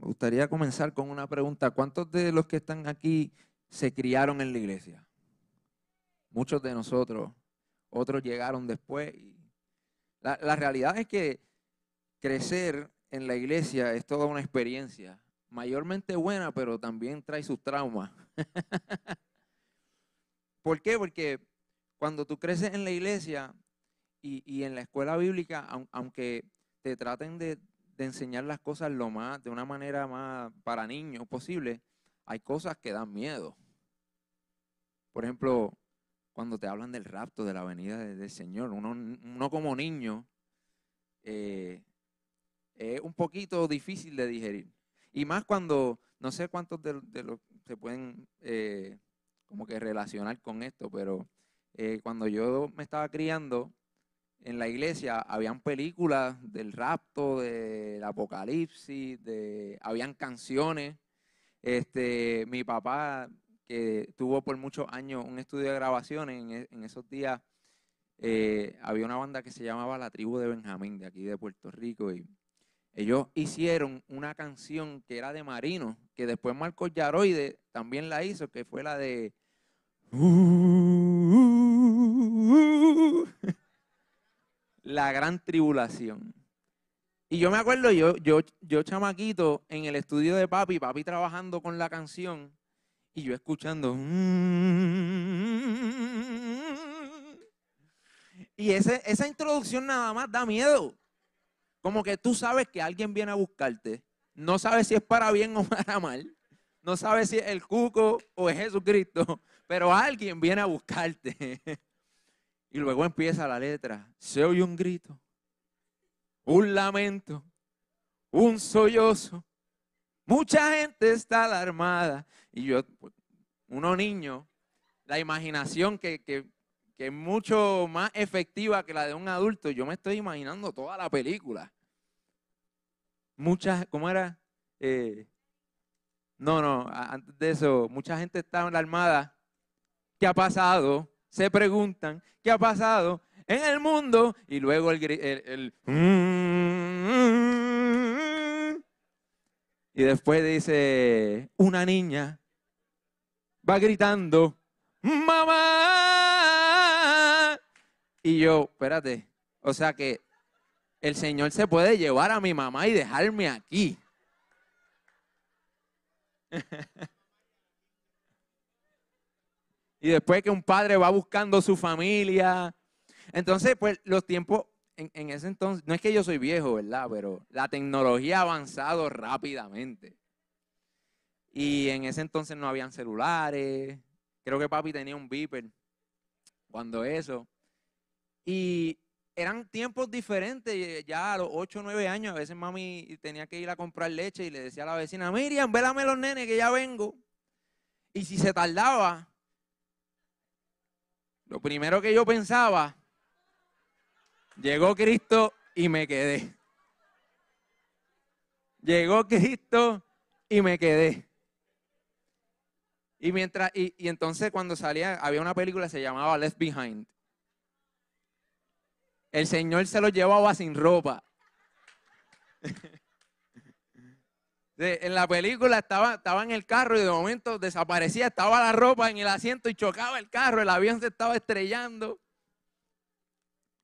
gustaría comenzar con una pregunta. ¿Cuántos de los que están aquí se criaron en la iglesia? Muchos de nosotros, otros llegaron después. La, realidad es que crecer en la iglesia es toda una experiencia, mayormente buena, pero también trae sus traumas. ¿Por qué? Porque cuando tú creces en la iglesia y en la escuela bíblica, aunque te traten de, de enseñar las cosas lo más, de una manera más para niños posible, hay cosas que dan miedo. Por ejemplo, cuando te hablan del rapto, de la venida del Señor, uno, como niño eh, es un poquito difícil de digerir. Y más cuando, no sé cuántos de, los se pueden eh, como que relacionar con esto, pero eh, cuando yo me estaba criando, en la iglesia habían películas del rapto, del apocalipsis, de, habían canciones. Este, mi papá, que tuvo por muchos años un estudio de grabaciones, en, e, esos días eh, había una banda que se llamaba La Tribu de Benjamín, de aquí de Puerto Rico, y ellos hicieron una canción que era de Marino, que después Marcos Yaroide también la hizo, que fue la de... la gran tribulación. Y yo me acuerdo, yo, yo, yo chamaquito en el estudio de papi, papi trabajando con la canción, y yo escuchando. Y ese, esa introducción nada más da miedo. Como que tú sabes que alguien viene a buscarte. No sabes si es para bien o para mal. No sabes si es el cuco o es Jesucristo. Pero alguien viene a buscarte. Y luego empieza la letra. Se oye un grito, un lamento, un sollozo. Mucha gente está alarmada. Y yo, uno niño, la imaginación que, es mucho más efectiva que la de un adulto, yo me estoy imaginando toda la película. Muchas, ¿cómo era? Eh, no, no, antes de eso, mucha gente está alarmada. ¿Qué ha pasado? Se preguntan qué ha pasado en el mundo y luego el, el, y después dice una niña va gritando mamá y yo espérate o sea que el Señor se puede llevar a mi mamá y dejarme aquí Y después que un padre va buscando su familia. Entonces, pues los tiempos, en, ese entonces, no es que yo soy viejo, ¿verdad? Pero la tecnología ha avanzado rápidamente. Y en ese entonces no habían celulares. Creo que papi tenía un beeper cuando eso. Y eran tiempos diferentes. Ya a los 8 o 9 años, a veces mami tenía que ir a comprar leche y le decía a la vecina, Miriam, vélame los nenes que ya vengo. Y si se tardaba, lo primero que yo pensaba, llegó Cristo y me quedé. Llegó Cristo y me quedé. Y mientras, y, entonces cuando salía, había una película que se llamaba Left Behind. El Señor se lo llevaba sin ropa. En la película estaba, estaba en el carro y de momento desaparecía, estaba la ropa en el asiento y chocaba el carro, el avión se estaba estrellando.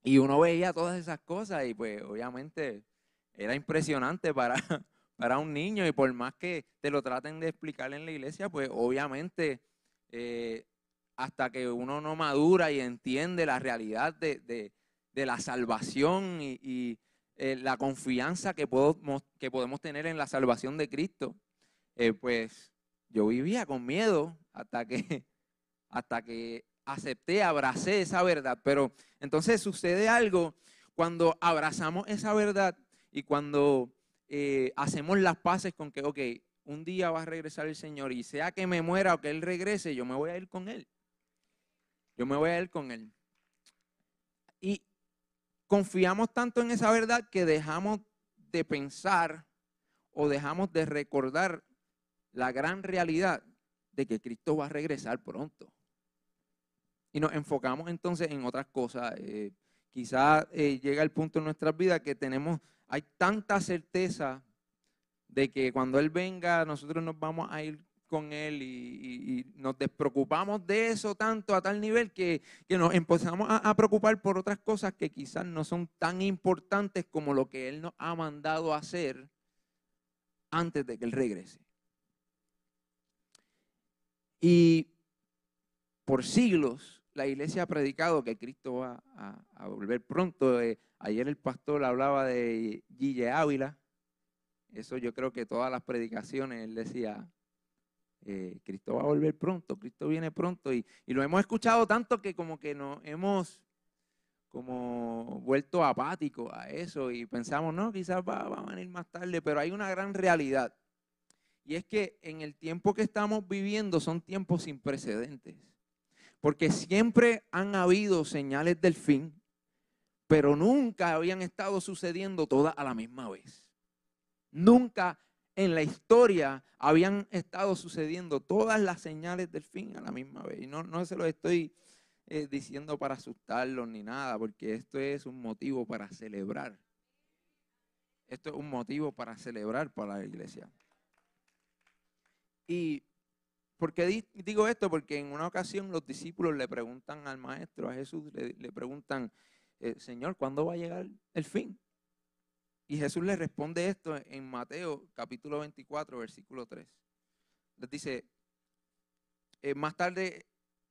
Y uno veía todas esas cosas y pues obviamente era impresionante para, para un niño y por más que te lo traten de explicar en la iglesia, pues obviamente eh, hasta que uno no madura y entiende la realidad de, la salvación y eh, la confianza que, podemos, que podemos tener en la salvación de Cristo, eh, pues yo vivía con miedo hasta que, hasta que acepté, abracé esa verdad. Pero entonces sucede algo cuando abrazamos esa verdad y cuando eh, hacemos las paces con que, ok, un día va a regresar el Señor y sea que me muera o que Él regrese, yo me voy a ir con Él. Yo me voy a ir con Él. Confiamos tanto en esa verdad que dejamos de pensar o dejamos de recordar la gran realidad de que Cristo va a regresar pronto. Y nos enfocamos entonces en otras cosas. Eh, quizás eh, llega el punto en nuestras vidas que tenemos, hay tanta certeza de que cuando Él venga, nosotros nos vamos a ir con Él y, nos despreocupamos de eso tanto a tal nivel que, nos empezamos a, preocupar por otras cosas que quizás no son tan importantes como lo que Él nos ha mandado hacer antes de que Él regrese. Y por siglos la iglesia ha predicado que Cristo va a, volver pronto. Eh, ayer el pastor hablaba de Gille Ávila. Eso yo creo que todas las predicaciones él decía, eh, Cristo va a volver pronto, Cristo viene pronto. Y, lo hemos escuchado tanto que como que nos hemos como vuelto apáticos a eso y pensamos, no, quizás va, a venir más tarde, pero hay una gran realidad. Y es que en el tiempo que estamos viviendo son tiempos sin precedentes. Porque siempre han habido señales del fin, pero nunca habían estado sucediendo todas a la misma vez. Nunca en la historia habían estado sucediendo todas las señales del fin a la misma vez. Y no, no se lo estoy eh, diciendo para asustarlos ni nada, porque esto es un motivo para celebrar. Esto es un motivo para celebrar para la iglesia. Y ¿por qué digo esto? Porque en una ocasión los discípulos le preguntan al maestro, a Jesús, le, preguntan, eh, Señor, ¿cuándo va a llegar el fin? Y Jesús le responde esto en Mateo capítulo 24, versículo 3. Les dice, eh, más tarde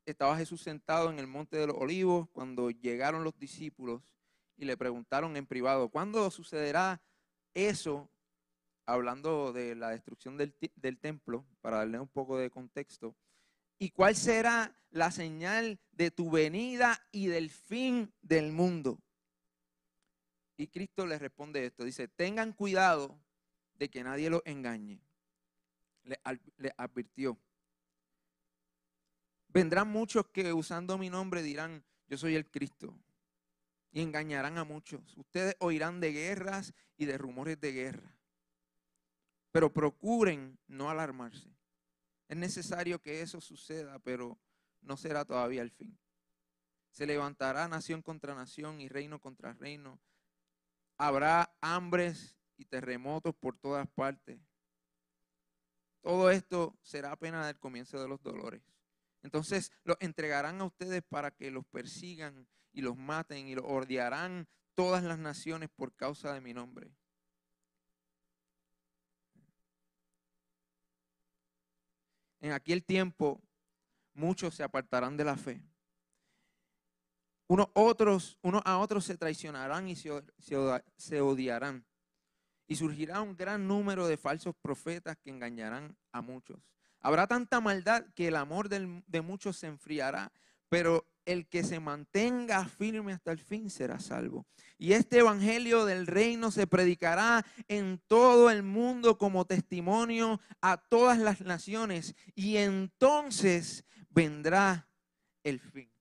estaba Jesús sentado en el monte de los olivos cuando llegaron los discípulos y le preguntaron en privado, ¿cuándo sucederá eso? Hablando de la destrucción del, del templo, para darle un poco de contexto. ¿Y cuál será la señal de tu venida y del fin del mundo? Y Cristo les responde esto. Dice, tengan cuidado de que nadie los engañe. Le, advirtió. Vendrán muchos que usando mi nombre dirán, yo soy el Cristo. Y engañarán a muchos. Ustedes oirán de guerras y de rumores de guerra. Pero procuren no alarmarse. Es necesario que eso suceda, pero no será todavía el fin. Se levantará nación contra nación y reino contra reino habrá hambres y terremotos por todas partes. Todo esto será apenas el comienzo de los dolores. Entonces los entregarán a ustedes para que los persigan y los maten y los odiarán todas las naciones por causa de mi nombre. En aquel tiempo muchos se apartarán de la fe unos, otros, a otros se traicionarán y se, odiarán. Y surgirá un gran número de falsos profetas que engañarán a muchos. Habrá tanta maldad que el amor de muchos se enfriará, pero el que se mantenga firme hasta el fin será salvo. Y este evangelio del reino se predicará en todo el mundo como testimonio a todas las naciones. Y entonces vendrá el fin.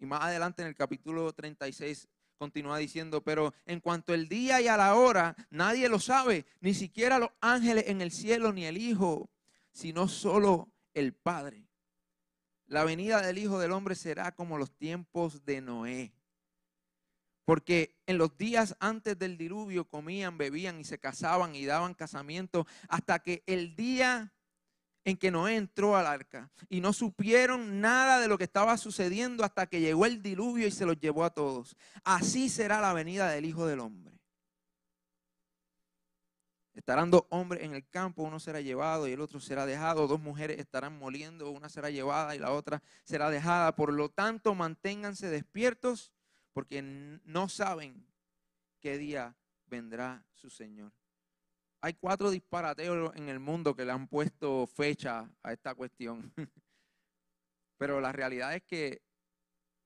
Y más adelante en el capítulo 36 continúa diciendo, pero en cuanto el día y a la hora, nadie lo sabe, ni siquiera los ángeles en el cielo, ni el Hijo, sino solo el Padre. La venida del Hijo del Hombre será como los tiempos de Noé. Porque en los días antes del diluvio comían, bebían y se casaban y daban casamiento hasta que el día en que Noé entró al arca y no supieron nada de lo que estaba sucediendo hasta que llegó el diluvio y se los llevó a todos. Así será la venida del Hijo del Hombre. Estarán dos hombres en el campo, uno será llevado y el otro será dejado. Dos mujeres estarán moliendo, una será llevada y la otra será dejada. Por lo tanto, manténganse despiertos porque no saben qué día vendrá su Señor. Hay cuatro disparateos en el mundo que le han puesto fecha a esta cuestión. Pero la realidad es que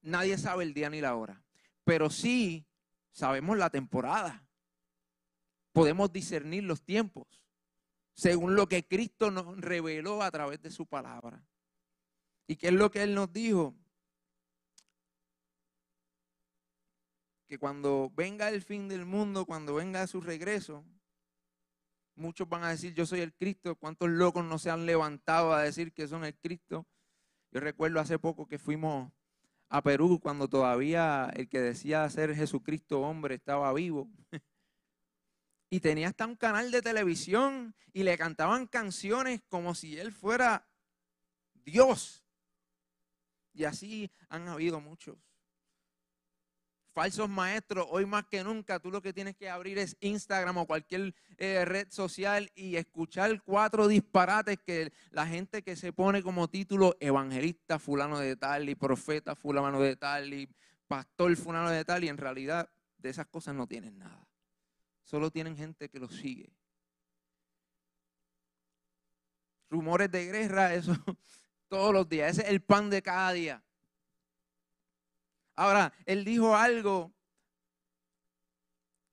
nadie sabe el día ni la hora. Pero sí sabemos la temporada. Podemos discernir los tiempos según lo que Cristo nos reveló a través de su palabra. ¿Y qué es lo que Él nos dijo? Que cuando venga el fin del mundo, cuando venga su regreso, muchos van a decir, yo soy el Cristo. ¿Cuántos locos no se han levantado a decir que son el Cristo? Yo recuerdo hace poco que fuimos a Perú cuando todavía el que decía ser Jesucristo hombre estaba vivo. y tenía hasta un canal de televisión y le cantaban canciones como si él fuera Dios. Y así han habido muchos. Falsos maestros, hoy más que nunca, tú lo que tienes que abrir es Instagram o cualquier eh, red social y escuchar cuatro disparates que la gente que se pone como título evangelista fulano de tal y profeta fulano de tal y pastor fulano de tal y en realidad de esas cosas no tienen nada. Solo tienen gente que los sigue. Rumores de guerra, eso todos los días. Ese es el pan de cada día. Ahora, él dijo algo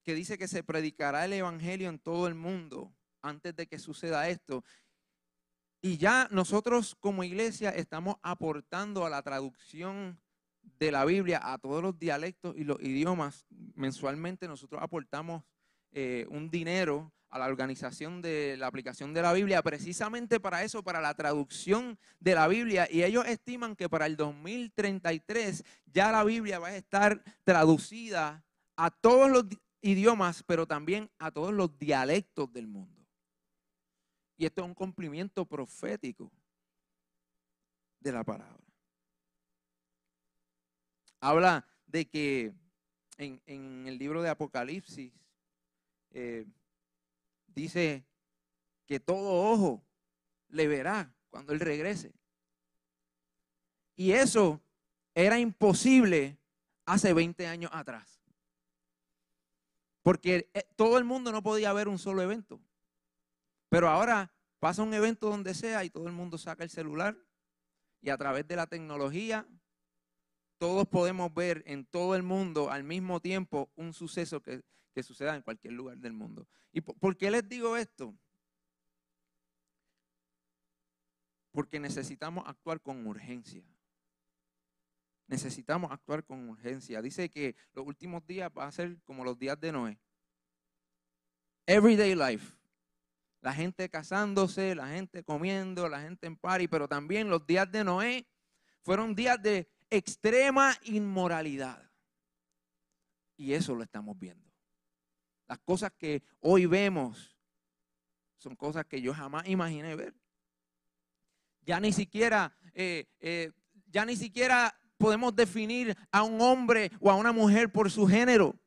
que dice que se predicará el Evangelio en todo el mundo antes de que suceda esto. Y ya nosotros como iglesia estamos aportando a la traducción de la Biblia a todos los dialectos y los idiomas. Mensualmente nosotros aportamos eh, un dinero a la organización de la aplicación de la Biblia, precisamente para eso, para la traducción de la Biblia. Y ellos estiman que para el 2033 ya la Biblia va a estar traducida a todos los idiomas, pero también a todos los dialectos del mundo. Y esto es un cumplimiento profético de la palabra. Habla de que en el libro de Apocalipsis, eh, dice que todo ojo le verá cuando Él regrese. Y eso era imposible hace 20 años atrás. Porque eh, todo el mundo no podía ver un solo evento. Pero ahora pasa un evento donde sea y todo el mundo saca el celular y a través de la tecnología todos podemos ver en todo el mundo al mismo tiempo un suceso que que suceda en cualquier lugar del mundo. ¿Y por qué les digo esto? Porque necesitamos actuar con urgencia. Necesitamos actuar con urgencia. Dice que los últimos días van a ser como los días de Noé. Everyday life. La gente casándose, la gente comiendo, la gente en party, pero también los días de Noé fueron días de extrema inmoralidad. Y eso lo estamos viendo. Las cosas que hoy vemos son cosas que yo jamás imaginé ver. Ya ni siquiera, eh, eh, ya ni siquiera podemos definir a un hombre o a una mujer por su género.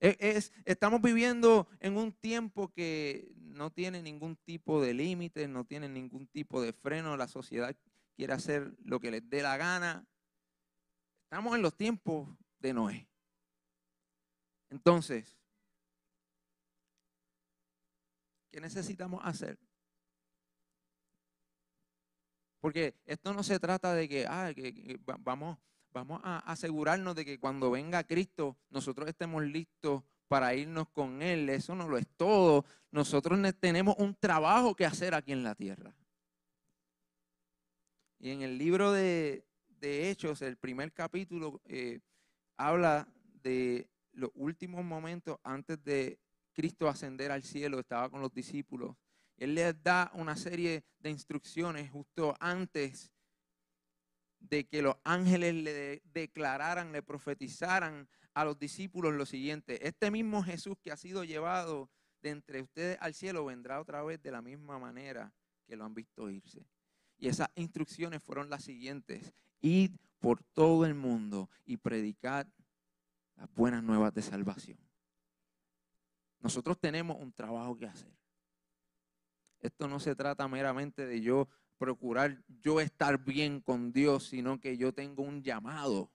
E, es, estamos viviendo en un tiempo que no tiene ningún tipo de límite, no tiene ningún tipo de freno. La sociedad quiere hacer lo que les dé la gana. Estamos en los tiempos de Noé. Entonces, ¿qué necesitamos hacer? Porque esto no se trata de que, ah, vamos, vamos a asegurarnos de que cuando venga Cristo nosotros estemos listos para irnos con Él. Eso no lo es todo. Nosotros tenemos un trabajo que hacer aquí en la tierra. Y en el libro de, Hechos, el primer capítulo, eh, habla de los últimos momentos antes de Cristo ascender al cielo, estaba con los discípulos. Él les da una serie de instrucciones justo antes de que los ángeles le declararan, le profetizaran a los discípulos lo siguiente. Este mismo Jesús que ha sido llevado de entre ustedes al cielo vendrá otra vez de la misma manera que lo han visto irse. Y esas instrucciones fueron las siguientes. Id por todo el mundo y predicad las buenas nuevas de salvación. Nosotros tenemos un trabajo que hacer. Esto no se trata meramente de yo procurar yo estar bien con Dios, sino que yo tengo un llamado.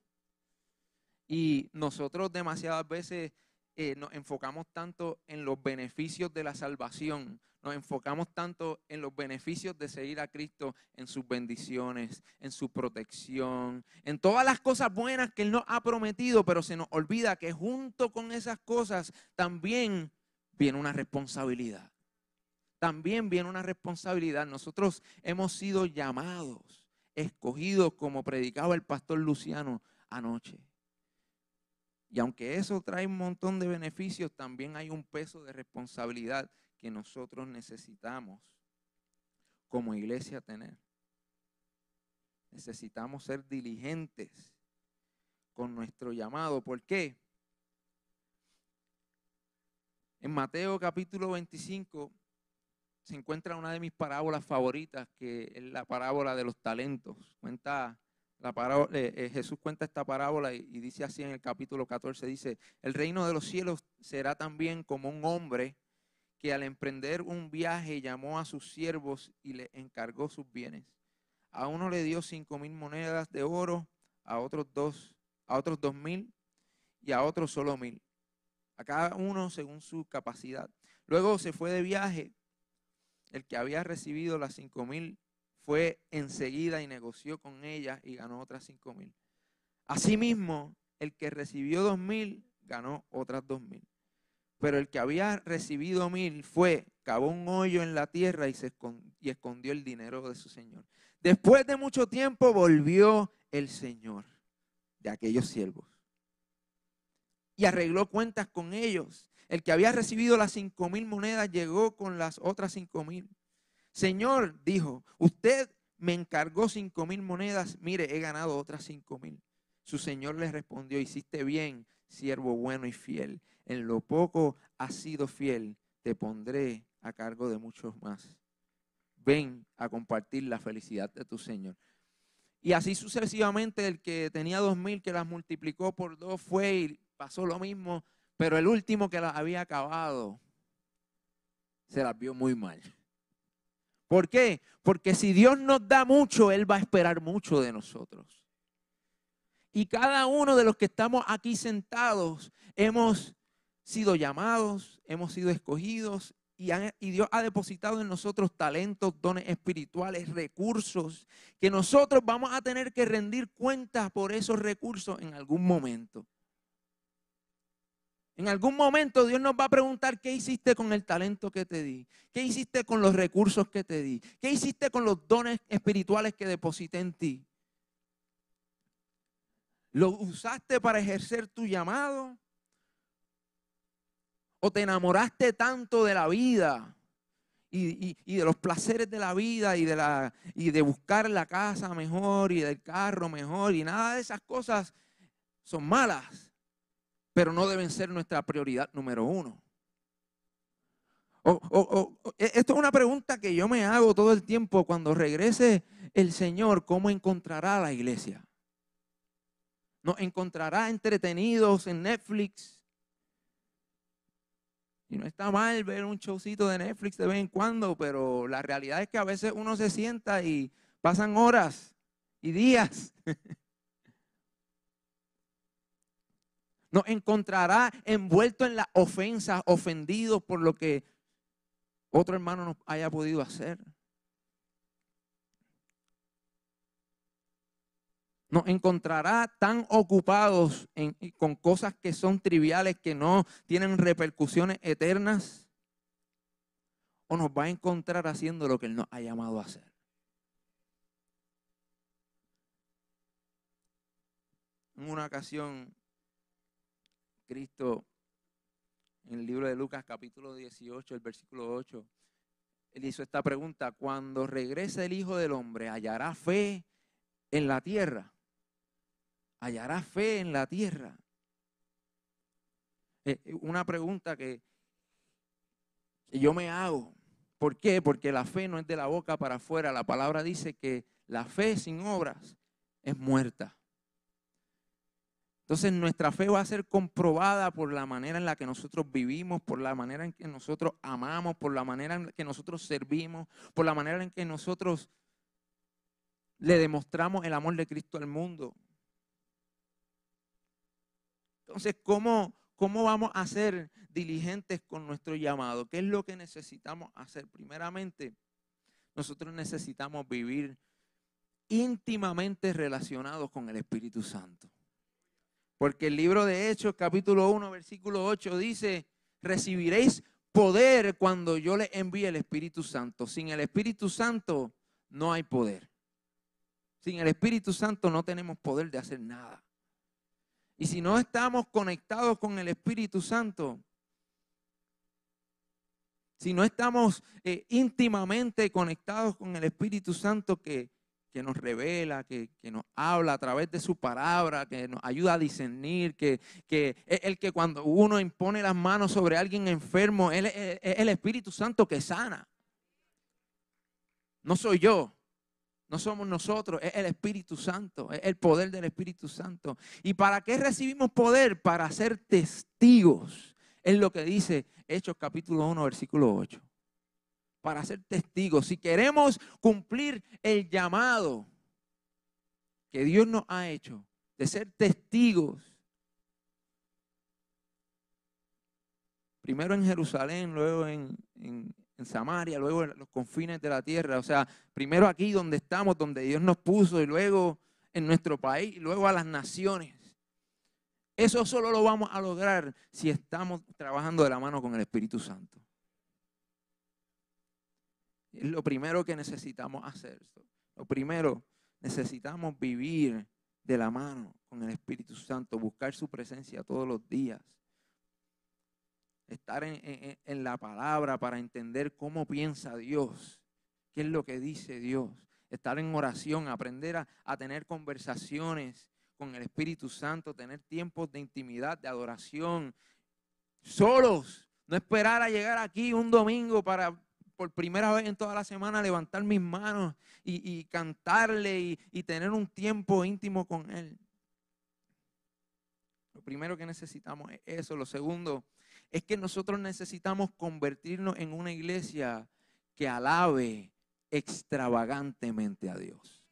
Y nosotros demasiadas veces eh, nos enfocamos tanto en los beneficios de la salvación, nos enfocamos tanto en los beneficios de seguir a Cristo, en sus bendiciones, en su protección, en todas las cosas buenas que Él nos ha prometido, pero se nos olvida que junto con esas cosas también viene una responsabilidad. También viene una responsabilidad. Nosotros hemos sido llamados, escogidos, como predicaba el pastor Luciano anoche. Y aunque eso trae un montón de beneficios, también hay un peso de responsabilidad que nosotros necesitamos como iglesia tener. Necesitamos ser diligentes con nuestro llamado. ¿Por qué? En Mateo capítulo 25 se encuentra una de mis parábolas favoritas, que es la parábola de los talentos. Cuenta la parábola, eh, eh, Jesús cuenta esta parábola y, y, dice así en el capítulo 14, dice, el reino de los cielos será también como un hombre que al emprender un viaje llamó a sus siervos y le encargó sus bienes. A uno le dio cinco mil monedas de oro, a otros dos, a otros dos mil y a otros solo mil. A cada uno según su capacidad. Luego se fue de viaje. El que había recibido las cinco mil fue enseguida y negoció con ella y ganó otras cinco mil. Asimismo, el que recibió dos mil ganó otras dos mil. Pero el que había recibido mil fue, cavó un hoyo en la tierra y, se y escondió el dinero de su señor. Después de mucho tiempo volvió el señor de aquellos siervos y arregló cuentas con ellos. El que había recibido las cinco mil monedas llegó con las otras cinco mil. Señor, dijo, usted me encargó cinco mil monedas, mire, he ganado otras cinco mil. Su señor le respondió, hiciste bien, siervo bueno y fiel en lo poco has sido fiel, te pondré a cargo de muchos más. Ven a compartir la felicidad de tu Señor. Y así sucesivamente el que tenía dos mil, que las multiplicó por dos, fue y pasó lo mismo, pero el último que las había acabado, se las vio muy mal. ¿Por qué? Porque si Dios nos da mucho, Él va a esperar mucho de nosotros. Y cada uno de los que estamos aquí sentados hemos sido llamados, hemos sido escogidos y, Dios ha depositado en nosotros talentos, dones espirituales, recursos, que nosotros vamos a tener que rendir cuentas por esos recursos en algún momento. En algún momento Dios nos va a preguntar qué hiciste con el talento que te di, qué hiciste con los recursos que te di, qué hiciste con los dones espirituales que deposité en ti. ¿Lo usaste para ejercer tu llamado? O te enamoraste tanto de la vida y, de los placeres de la vida y de, la, y de buscar la casa mejor y del carro mejor y nada de esas cosas son malas, pero no deben ser nuestra prioridad número uno. E, esto es una pregunta que yo me hago todo el tiempo cuando regrese el Señor, ¿cómo encontrará la iglesia? ¿Nos encontrará entretenidos en Netflix? Y no está mal ver un showcito de Netflix de vez en cuando, pero la realidad es que a veces uno se sienta y pasan horas y días. Nos encontrará envuelto en la ofensa, ofendido por lo que otro hermano nos haya podido hacer. Nos encontrará tan ocupados con cosas que son triviales, que no tienen repercusiones eternas, o nos va a encontrar haciendo lo que Él nos ha llamado a hacer. En una ocasión, Cristo, en el libro de Lucas capítulo 18, el versículo 8, Él hizo esta pregunta, cuando regrese el Hijo del Hombre, ¿hallará fe en la tierra? Hallará fe en la tierra. Eh, eh, una pregunta que, yo me hago. ¿Por qué? Porque la fe no es de la boca para afuera. La palabra dice que la fe sin obras es muerta. Entonces nuestra fe va a ser comprobada por la manera en la que nosotros vivimos, por la manera en que nosotros amamos, por la manera en que nosotros servimos, por la manera en que nosotros le demostramos el amor de Cristo al mundo. Entonces, ¿cómo, ¿cómo vamos a ser diligentes con nuestro llamado? ¿Qué es lo que necesitamos hacer? Primeramente, nosotros necesitamos vivir íntimamente relacionados con el Espíritu Santo. Porque el libro de Hechos, capítulo 1, versículo 8, dice, recibiréis poder cuando yo le envíe el Espíritu Santo. Sin el Espíritu Santo no hay poder. Sin el Espíritu Santo no tenemos poder de hacer nada. Y si no estamos conectados con el Espíritu Santo, si no estamos eh, íntimamente conectados con el Espíritu Santo que, que nos revela, que, nos habla a través de su palabra, que nos ayuda a discernir, que, que es el que cuando uno impone las manos sobre alguien enfermo, es el Espíritu Santo que sana. No soy yo, no somos nosotros, es el Espíritu Santo, es el poder del Espíritu Santo. ¿Y para qué recibimos poder? Para ser testigos. Es lo que dice Hechos capítulo 1, versículo 8 para ser testigos. Si queremos cumplir el llamado que Dios nos ha hecho de ser testigos, primero en Jerusalén, luego en, Samaria, luego en los confines de la tierra, o sea, primero aquí donde estamos, donde Dios nos puso, y luego en nuestro país, y luego a las naciones. Eso solo lo vamos a lograr si estamos trabajando de la mano con el Espíritu Santo. Es lo primero que necesitamos hacer. Lo primero, necesitamos vivir de la mano con el Espíritu Santo, buscar su presencia todos los días. Estar en, la palabra para entender cómo piensa Dios, qué es lo que dice Dios. Estar en oración, aprender a, a tener conversaciones con el Espíritu Santo, tener tiempos de intimidad, de adoración, solos. No esperar a llegar aquí un domingo para por primera vez en toda la semana levantar mis manos y, cantarle y, y tener un tiempo íntimo con Él. Lo primero que necesitamos es eso. Lo segundo es que nosotros necesitamos convertirnos en una iglesia que alabe extravagantemente a Dios.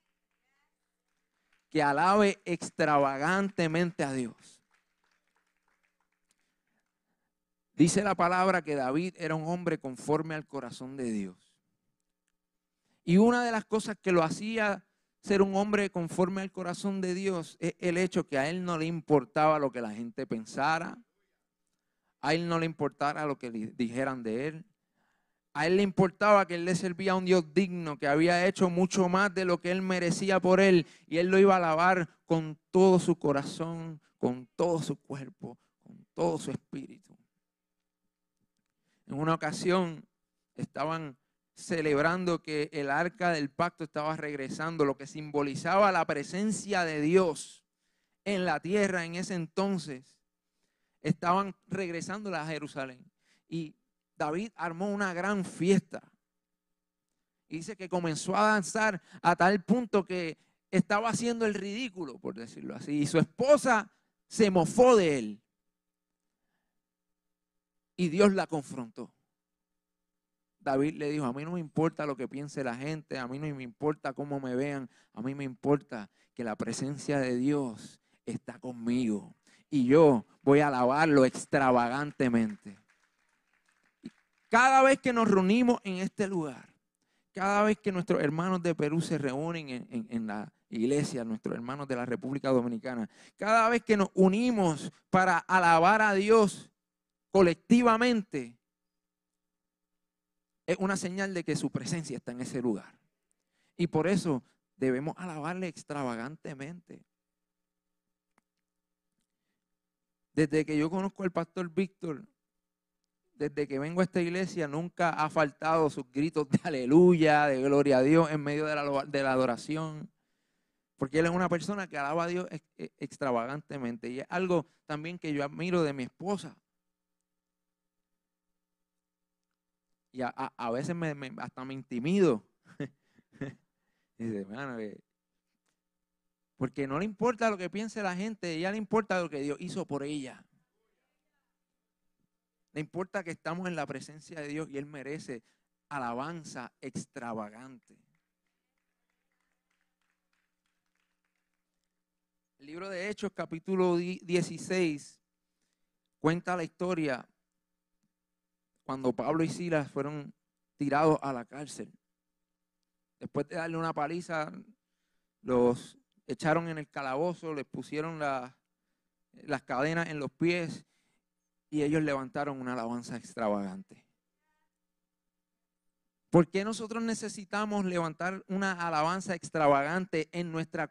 Que alabe extravagantemente a Dios. Dice la palabra que David era un hombre conforme al corazón de Dios. Y una de las cosas que lo hacía ser un hombre conforme al corazón de Dios es el hecho que a él no le importaba lo que la gente pensara, a él no le importara lo que dijeran de él, a él le importaba que él le servía a un Dios digno, que había hecho mucho más de lo que él merecía por él, y él lo iba a alabar con todo su corazón, con todo su cuerpo, con todo su espíritu. En una ocasión estaban celebrando que el arca del pacto estaba regresando, lo que simbolizaba la presencia de Dios en la tierra en ese entonces. Estaban regresando a Jerusalén. Y David armó una gran fiesta. Y dice que comenzó a danzar a tal punto que estaba haciendo el ridículo, por decirlo así. Y su esposa se mofó de él y Dios la confrontó. David le dijo, a mí no me importa lo que piense la gente, a mí no me importa cómo me vean, a mí me importa que la presencia de Dios está conmigo y yo voy a alabarlo extravagantemente. Cada vez que nos reunimos en este lugar, cada vez que nuestros hermanos de Perú se reúnen en, en, la iglesia, nuestros hermanos de la República Dominicana, cada vez que nos unimos para alabar a Dios, colectivamente, es una señal de que su presencia está en ese lugar. Y por eso debemos alabarle extravagantemente. Desde que yo conozco al pastor Víctor, desde que vengo a esta iglesia, nunca ha faltado sus gritos de aleluya, de gloria a Dios en medio de la, adoración. Porque él es una persona que alaba a Dios extravagantemente. Y es algo también que yo admiro de mi esposa. Y a, veces hasta me intimido. Eh, porque no le importa lo que piense la gente, ella le importa lo que Dios hizo por ella. Le importa que estamos en la presencia de Dios y Él merece alabanza extravagante. El libro de Hechos, capítulo 16, cuenta la historia cuando Pablo y Silas fueron tirados a la cárcel. Después de darle una paliza, los echaron en el calabozo, les pusieron las cadenas en los pies y ellos levantaron una alabanza extravagante. ¿Por qué nosotros necesitamos levantar una alabanza extravagante en nuestra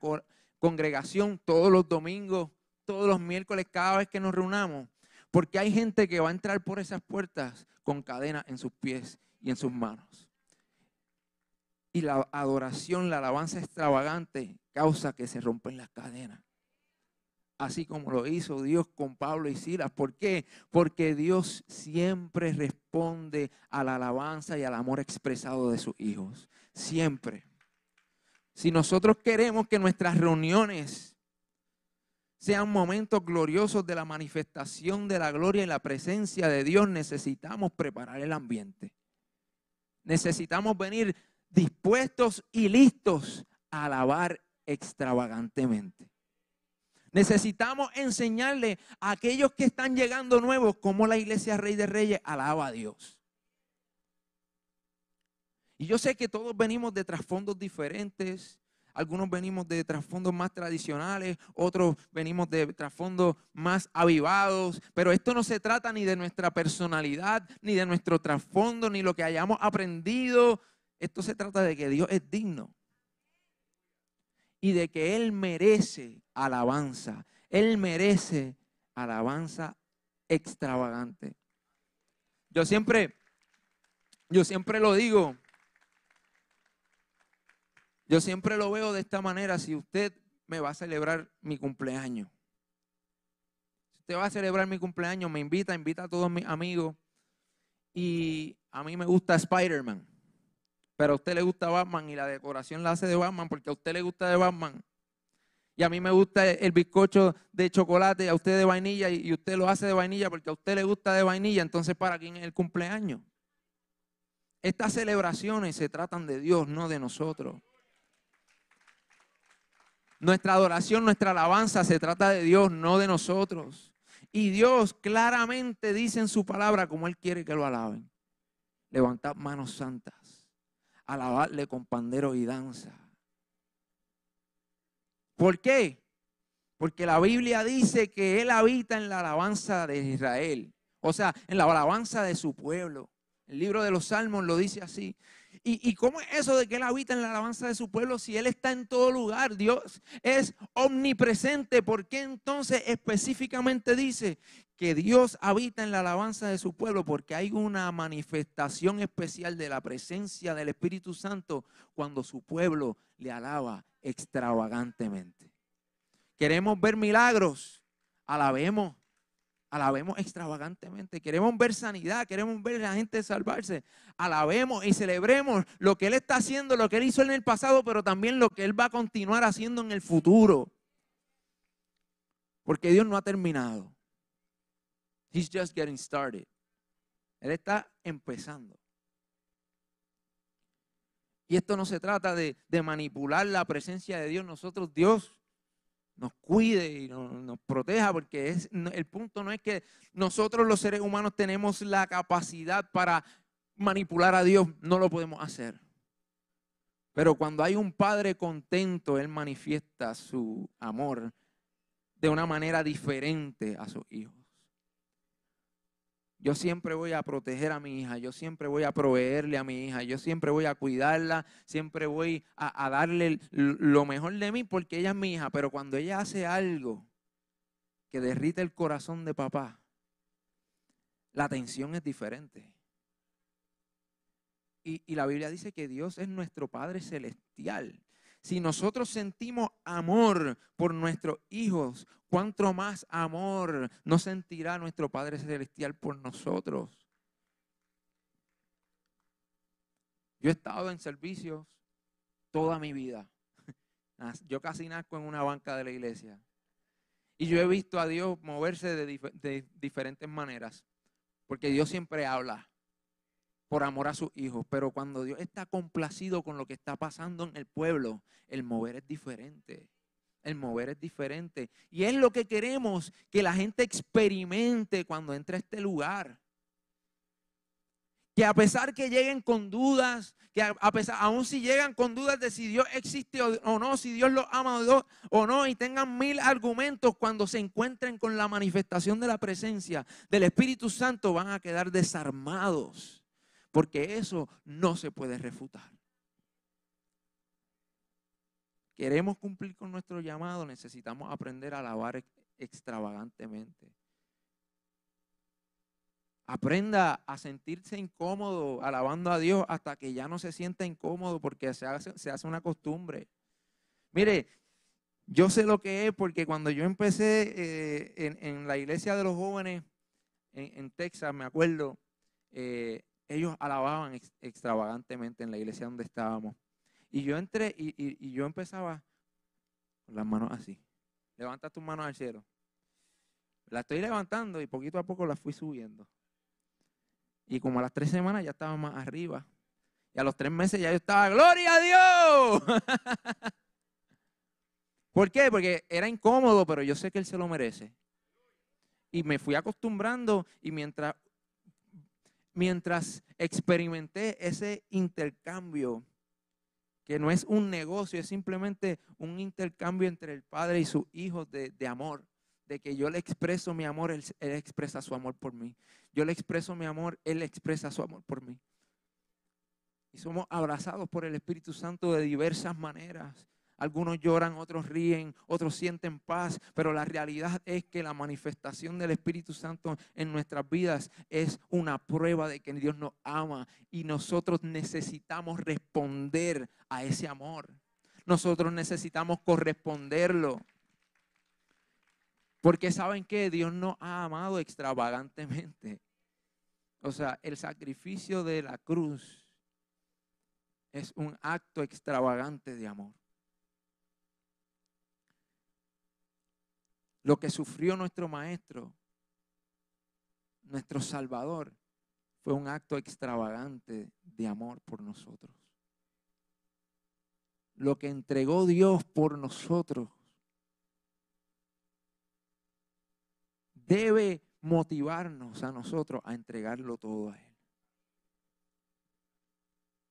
congregación todos los domingos, todos los miércoles, cada vez que nos reunamos? Porque hay gente que va a entrar por esas puertas con cadenas en sus pies y en sus manos. Y la adoración, la alabanza extravagante causa que se rompen las cadenas. Así como lo hizo Dios con Pablo y Silas. ¿Por qué? Porque Dios siempre responde a la alabanza y al amor expresado de sus hijos. Siempre. Si nosotros queremos que nuestras reuniones sean momentos gloriosos de la manifestación de la gloria y la presencia de Dios, necesitamos preparar el ambiente. Necesitamos venir dispuestos y listos a alabar extravagantemente. Necesitamos enseñarle a aquellos que están llegando nuevos cómo la iglesia Rey de Reyes alaba a Dios. Y yo sé que todos venimos de trasfondos diferentes, algunos venimos de trasfondos más tradicionales, otros venimos de trasfondos más avivados, pero esto no se trata ni de nuestra personalidad, ni de nuestro trasfondo, ni lo que hayamos aprendido. Esto se trata de que Dios es digno y de que Él merece alabanza. Él merece alabanza extravagante. Yo siempre, yo siempre lo digo, yo siempre lo veo de esta manera. Si usted me va a celebrar mi cumpleaños, si usted va a celebrar mi cumpleaños, me invita, invita a todos mis amigos. Y a mí me gusta Spider-Man. Pero a usted le gusta Batman y la decoración la hace de Batman porque a usted le gusta de Batman. Y a mí me gusta el bizcocho de chocolate, a usted de vainilla, y usted lo hace de vainilla porque a usted le gusta de vainilla. Entonces, ¿para quién es el cumpleaños? Estas celebraciones se tratan de Dios, no de nosotros. Nuestra adoración, nuestra alabanza se trata de Dios, no de nosotros. Y Dios claramente dice en su palabra como Él quiere que lo alaben. Levantad manos santas, alabarle con pandero y danza. ¿Por qué? Porque la Biblia dice que Él habita en la alabanza de Israel, o sea, en la alabanza de su pueblo. El libro de los Salmos lo dice así. ¿Y, cómo es eso de que Él habita en la alabanza de su pueblo si Él está en todo lugar? Dios es omnipresente. ¿Por qué entonces específicamente dice que Dios habita en la alabanza de su pueblo? Porque hay una manifestación especial de la presencia del Espíritu Santo cuando su pueblo le alaba extravagantemente. Queremos ver milagros, alabemos Alabemos extravagantemente. Queremos ver sanidad, queremos ver a la gente salvarse. Alabemos y celebremos lo que Él está haciendo, lo que Él hizo en el pasado, pero también lo que Él va a continuar haciendo en el futuro. Porque Dios no ha terminado. He's just getting started. Él está empezando. Y esto no se trata de, de manipular la presencia de Dios. Nosotros, Dios nos cuide y nos, proteja, porque es, el punto no es que nosotros los seres humanos tenemos la capacidad para manipular a Dios, no lo podemos hacer. Pero cuando hay un padre contento, Él manifiesta su amor de una manera diferente a sus hijos. Yo siempre voy a proteger a mi hija, yo siempre voy a proveerle a mi hija, yo siempre voy a cuidarla, siempre voy a, darle lo mejor de mí porque ella es mi hija. Pero cuando ella hace algo que derrite el corazón de papá, la atención es diferente. Y, la Biblia dice que Dios es nuestro Padre Celestial. Si nosotros sentimos amor por nuestros hijos, ¿cuánto más amor no sentirá nuestro Padre Celestial por nosotros? Yo he estado en servicios toda mi vida. Yo casi nazco en una banca de la iglesia. Y yo he visto a Dios moverse de, de diferentes maneras. Porque Dios siempre habla por amor a sus hijos. Pero cuando Dios está complacido con lo que está pasando en el pueblo, el mover es diferente. El mover es diferente. Y es lo que queremos que la gente experimente cuando entre a este lugar. Que a pesar que lleguen con dudas, que a pesar, aún si llegan con dudas de si Dios existe o, no, si Dios los ama o no, y tengan mil argumentos cuando se encuentren con la manifestación de la presencia del Espíritu Santo, van a quedar desarmados. Porque eso no se puede refutar. Queremos cumplir con nuestro llamado, necesitamos aprender a alabar extravagantemente. Aprenda a sentirse incómodo alabando a Dios hasta que ya no se sienta incómodo porque se hace, una costumbre. Mire, yo sé lo que es porque cuando yo empecé eh, en, la iglesia de los jóvenes en, Texas, me acuerdo, eh, ellos alababan extravagantemente en la iglesia donde estábamos. Y yo entré y, y yo empezaba con las manos así. Levanta tus manos al cielo. La estoy levantando y poquito a poco la fui subiendo. Y como a las tres semanas ya estaba más arriba. Y a los tres meses ya yo estaba, ¡Gloria a Dios! ¿Por qué? Porque era incómodo, pero yo sé que Él se lo merece. Y me fui acostumbrando y mientras, mientras experimenté ese intercambio, que no es un negocio, es simplemente un intercambio entre el Padre y sus hijos de, amor de que yo le expreso mi amor, él, expresa su amor por mí. Yo le expreso mi amor, Él expresa su amor por mí. Y somos abrazados por el Espíritu Santo de diversas maneras. Algunos lloran, otros ríen, otros sienten paz, pero la realidad es que la manifestación del Espíritu Santo en nuestras vidas es una prueba de que Dios nos ama y nosotros necesitamos responder a ese amor. Nosotros necesitamos corresponderlo. Porque saben que Dios nos ha amado extravagantemente. O sea, el sacrificio de la cruz es un acto extravagante de amor. Lo que sufrió nuestro Maestro, nuestro Salvador, fue un acto extravagante de amor por nosotros. Lo que entregó Dios por nosotros debe motivarnos a nosotros a entregarlo todo a Él.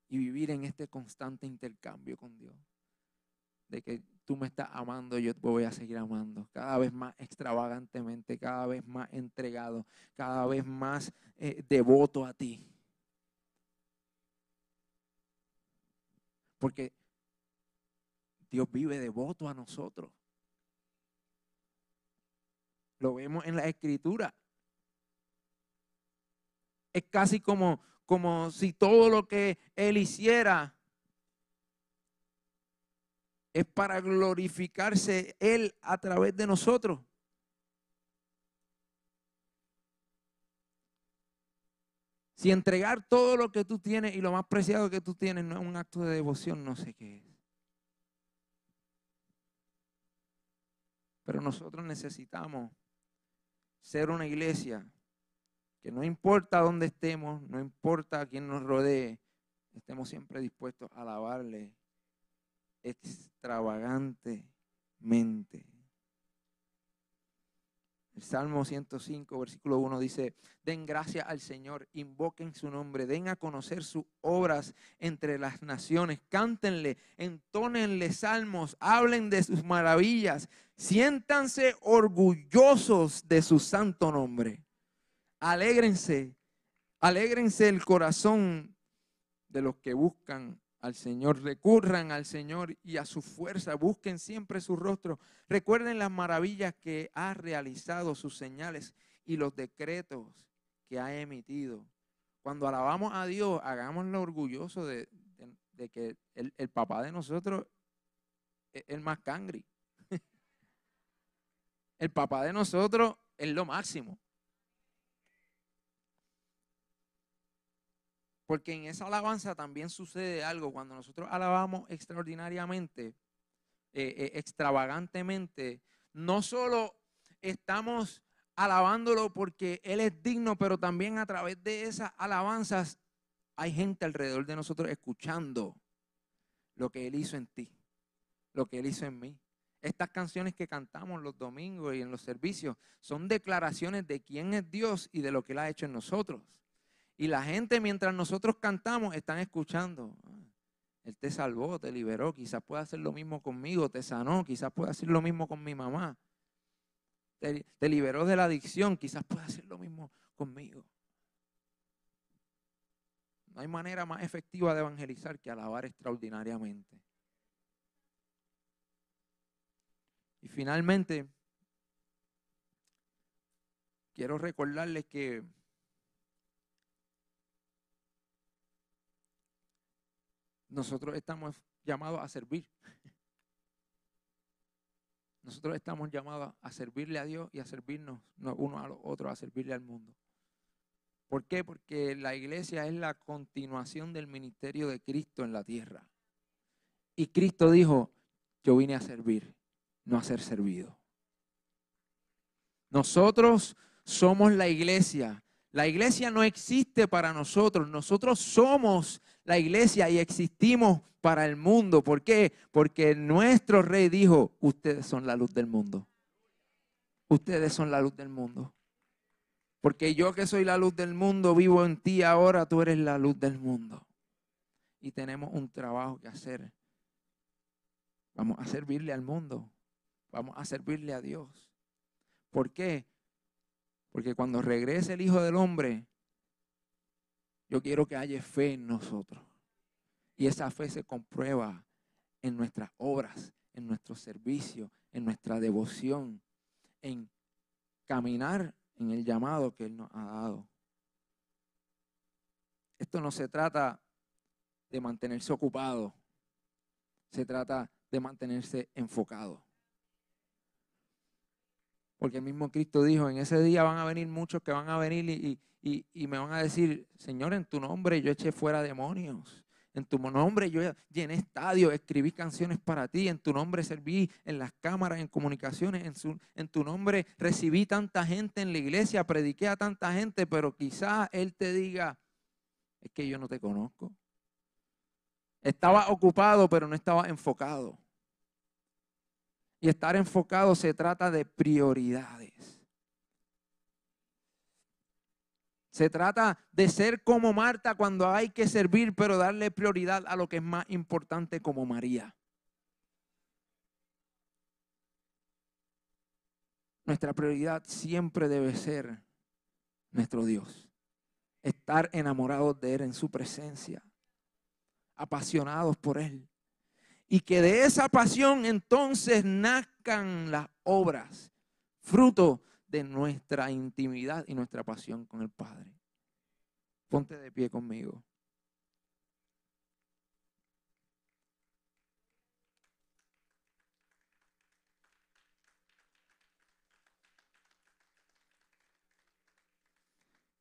Y vivir en este constante intercambio con Dios. De que tú me estás amando, yo te voy a seguir amando. Cada vez más extravagantemente, cada vez más entregado, cada vez más eh, devoto a ti. Porque Dios vive devoto a nosotros. Lo vemos en la escritura. Es casi como, como si todo lo que Él hiciera es para glorificarse Él a través de nosotros. Si entregar todo lo que tú tienes y lo más preciado que tú tienes no es un acto de devoción, no sé qué es. Pero nosotros necesitamos ser una iglesia que no importa dónde estemos, no importa quién nos rodee, estemos siempre dispuestos a alabarle extravagantemente. El Salmo 105, versículo 1 dice, den gracia al Señor, invoquen su nombre, den a conocer sus obras entre las naciones, cántenle, entónenle salmos, hablen de sus maravillas, siéntanse orgullosos de su santo nombre. Alégrense, alégrense el corazón de los que buscan al Señor, recurran al Señor y a su fuerza, busquen siempre su rostro, recuerden las maravillas que ha realizado, sus señales y los decretos que ha emitido. Cuando alabamos a Dios, hagámoslo orgulloso de, que el, papá de nosotros es el más cangri. el papá de nosotros es lo máximo. Porque en esa alabanza también sucede algo. Cuando nosotros alabamos extraordinariamente, eh, eh, extravagantemente, no solo estamos alabándolo porque Él es digno, pero también a través de esas alabanzas hay gente alrededor de nosotros escuchando lo que Él hizo en ti, lo que Él hizo en mí. Estas canciones que cantamos los domingos y en los servicios son declaraciones de quién es Dios y de lo que Él ha hecho en nosotros. Y la gente mientras nosotros cantamos están escuchando. Ah, él te salvó, te liberó, quizás pueda hacer lo mismo conmigo, te sanó, quizás pueda hacer lo mismo con mi mamá. Te, te liberó de la adicción, quizás pueda hacer lo mismo conmigo. No hay manera más efectiva de evangelizar que alabar extraordinariamente. Y finalmente, quiero recordarles que nosotros estamos llamados a servir. Nosotros estamos llamados a servirle a Dios y a servirnos uno a los otros, a servirle al mundo. ¿Por qué? Porque la iglesia es la continuación del ministerio de Cristo en la tierra. Y Cristo dijo, yo vine a servir, no a ser servido. Nosotros somos la iglesia. La iglesia no existe para nosotros. Nosotros somos la iglesia y existimos para el mundo. ¿Por qué? Porque nuestro rey dijo, ustedes son la luz del mundo. Ustedes son la luz del mundo. Porque yo que soy la luz del mundo, vivo en ti ahora, tú eres la luz del mundo. Y tenemos un trabajo que hacer. Vamos a servirle al mundo. Vamos a servirle a Dios. ¿Por qué? Porque cuando regrese el Hijo del Hombre, yo quiero que haya fe en nosotros. Y esa fe se comprueba en nuestras obras, en nuestro servicio, en nuestra devoción, en caminar en el llamado que Él nos ha dado. Esto no se trata de mantenerse ocupado, se trata de mantenerse enfocado. Porque el mismo Cristo dijo, en ese día van a venir muchos que van a venir y, y, me van a decir, Señor, en tu nombre yo eché fuera demonios. En tu nombre yo llené estadios, escribí canciones para ti. En tu nombre serví en las cámaras, en comunicaciones. En, su, en tu nombre recibí tanta gente en la iglesia, prediqué a tanta gente, pero quizás Él te diga, es que yo no te conozco. Estaba ocupado, pero no estaba enfocado. Y estar enfocado se trata de prioridades. Se trata de ser como Marta cuando hay que servir, pero darle prioridad a lo que es más importante como María. Nuestra prioridad siempre debe ser nuestro Dios. Estar enamorados de Él en su presencia, apasionados por Él. Y que de esa pasión entonces nazcan las obras, fruto de nuestra intimidad y nuestra pasión con el Padre. Ponte de pie conmigo.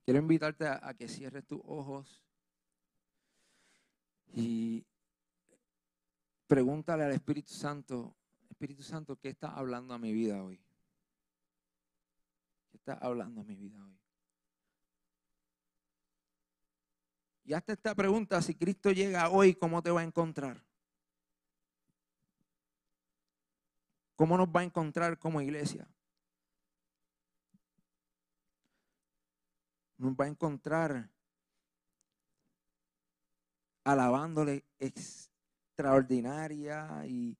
Quiero invitarte a, que cierres tus ojos y pregúntale al Espíritu Santo, Espíritu Santo, ¿qué está hablando a mi vida hoy? está hablando a mi vida hoy? Y hasta esta pregunta, si Cristo llega hoy, ¿cómo te va a encontrar? ¿Cómo nos va a encontrar como iglesia? Nos va a encontrar alabándole extraordinaria y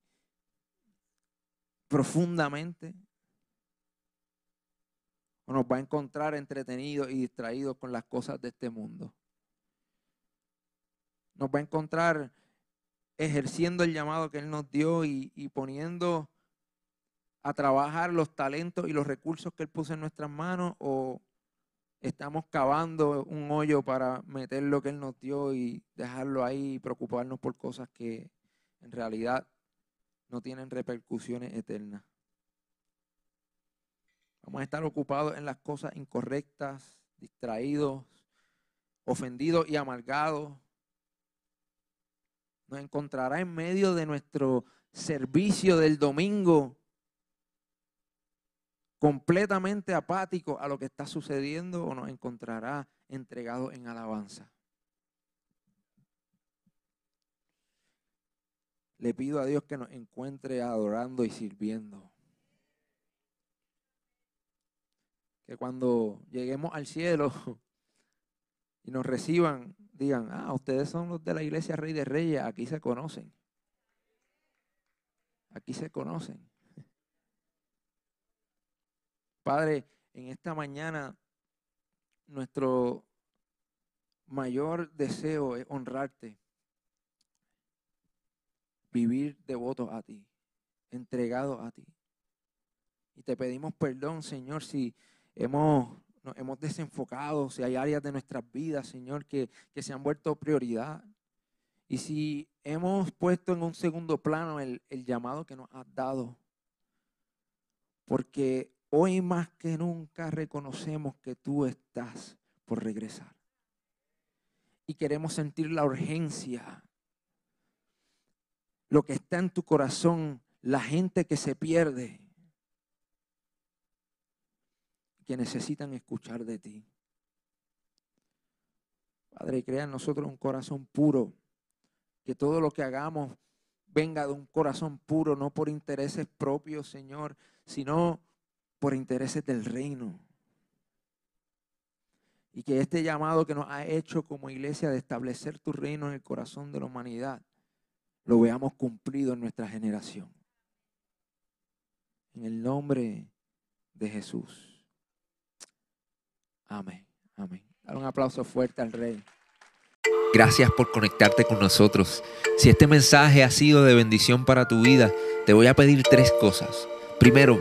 profundamente nos va a encontrar entretenidos y distraídos con las cosas de este mundo. Nos va a encontrar ejerciendo el llamado que Él nos dio y, y poniendo a trabajar los talentos y los recursos que Él puso en nuestras manos o estamos cavando un hoyo para meter lo que Él nos dio y dejarlo ahí y preocuparnos por cosas que en realidad no tienen repercusiones eternas. Vamos a estar ocupados en las cosas incorrectas, distraídos, ofendidos y amargados. Nos encontrará en medio de nuestro servicio del domingo completamente apático a lo que está sucediendo o nos encontrará entregado en alabanza. le pido a Dios que nos encuentre adorando y sirviendo. Que cuando lleguemos al cielo y nos reciban, digan, ah, ustedes son los de la iglesia Rey de Reyes, aquí se conocen. Aquí se conocen. Padre, en esta mañana nuestro mayor deseo es honrarte, vivir devotos a ti, entregados a ti. Y te pedimos perdón, Señor, si hemos, hemos desenfocado, si hay áreas de nuestras vidas, Señor, que, que se han vuelto prioridad. Y si hemos puesto en un segundo plano el, el llamado que nos has dado, porque hoy más que nunca reconocemos que tú estás por regresar. Y queremos sentir la urgencia, lo que está en tu corazón, la gente que se pierde, que necesitan escuchar de ti. Padre, crea en nosotros un corazón puro, que todo lo que hagamos venga de un corazón puro, no por intereses propios, Señor, sino por intereses del reino. Y que este llamado que nos ha hecho como iglesia de establecer tu reino en el corazón de la humanidad, lo veamos cumplido en nuestra generación. En el nombre de Jesús. Amén. Amén. Dar un aplauso fuerte al Rey. Gracias por conectarte con nosotros. Si este mensaje ha sido de bendición para tu vida, te voy a pedir tres cosas. Primero,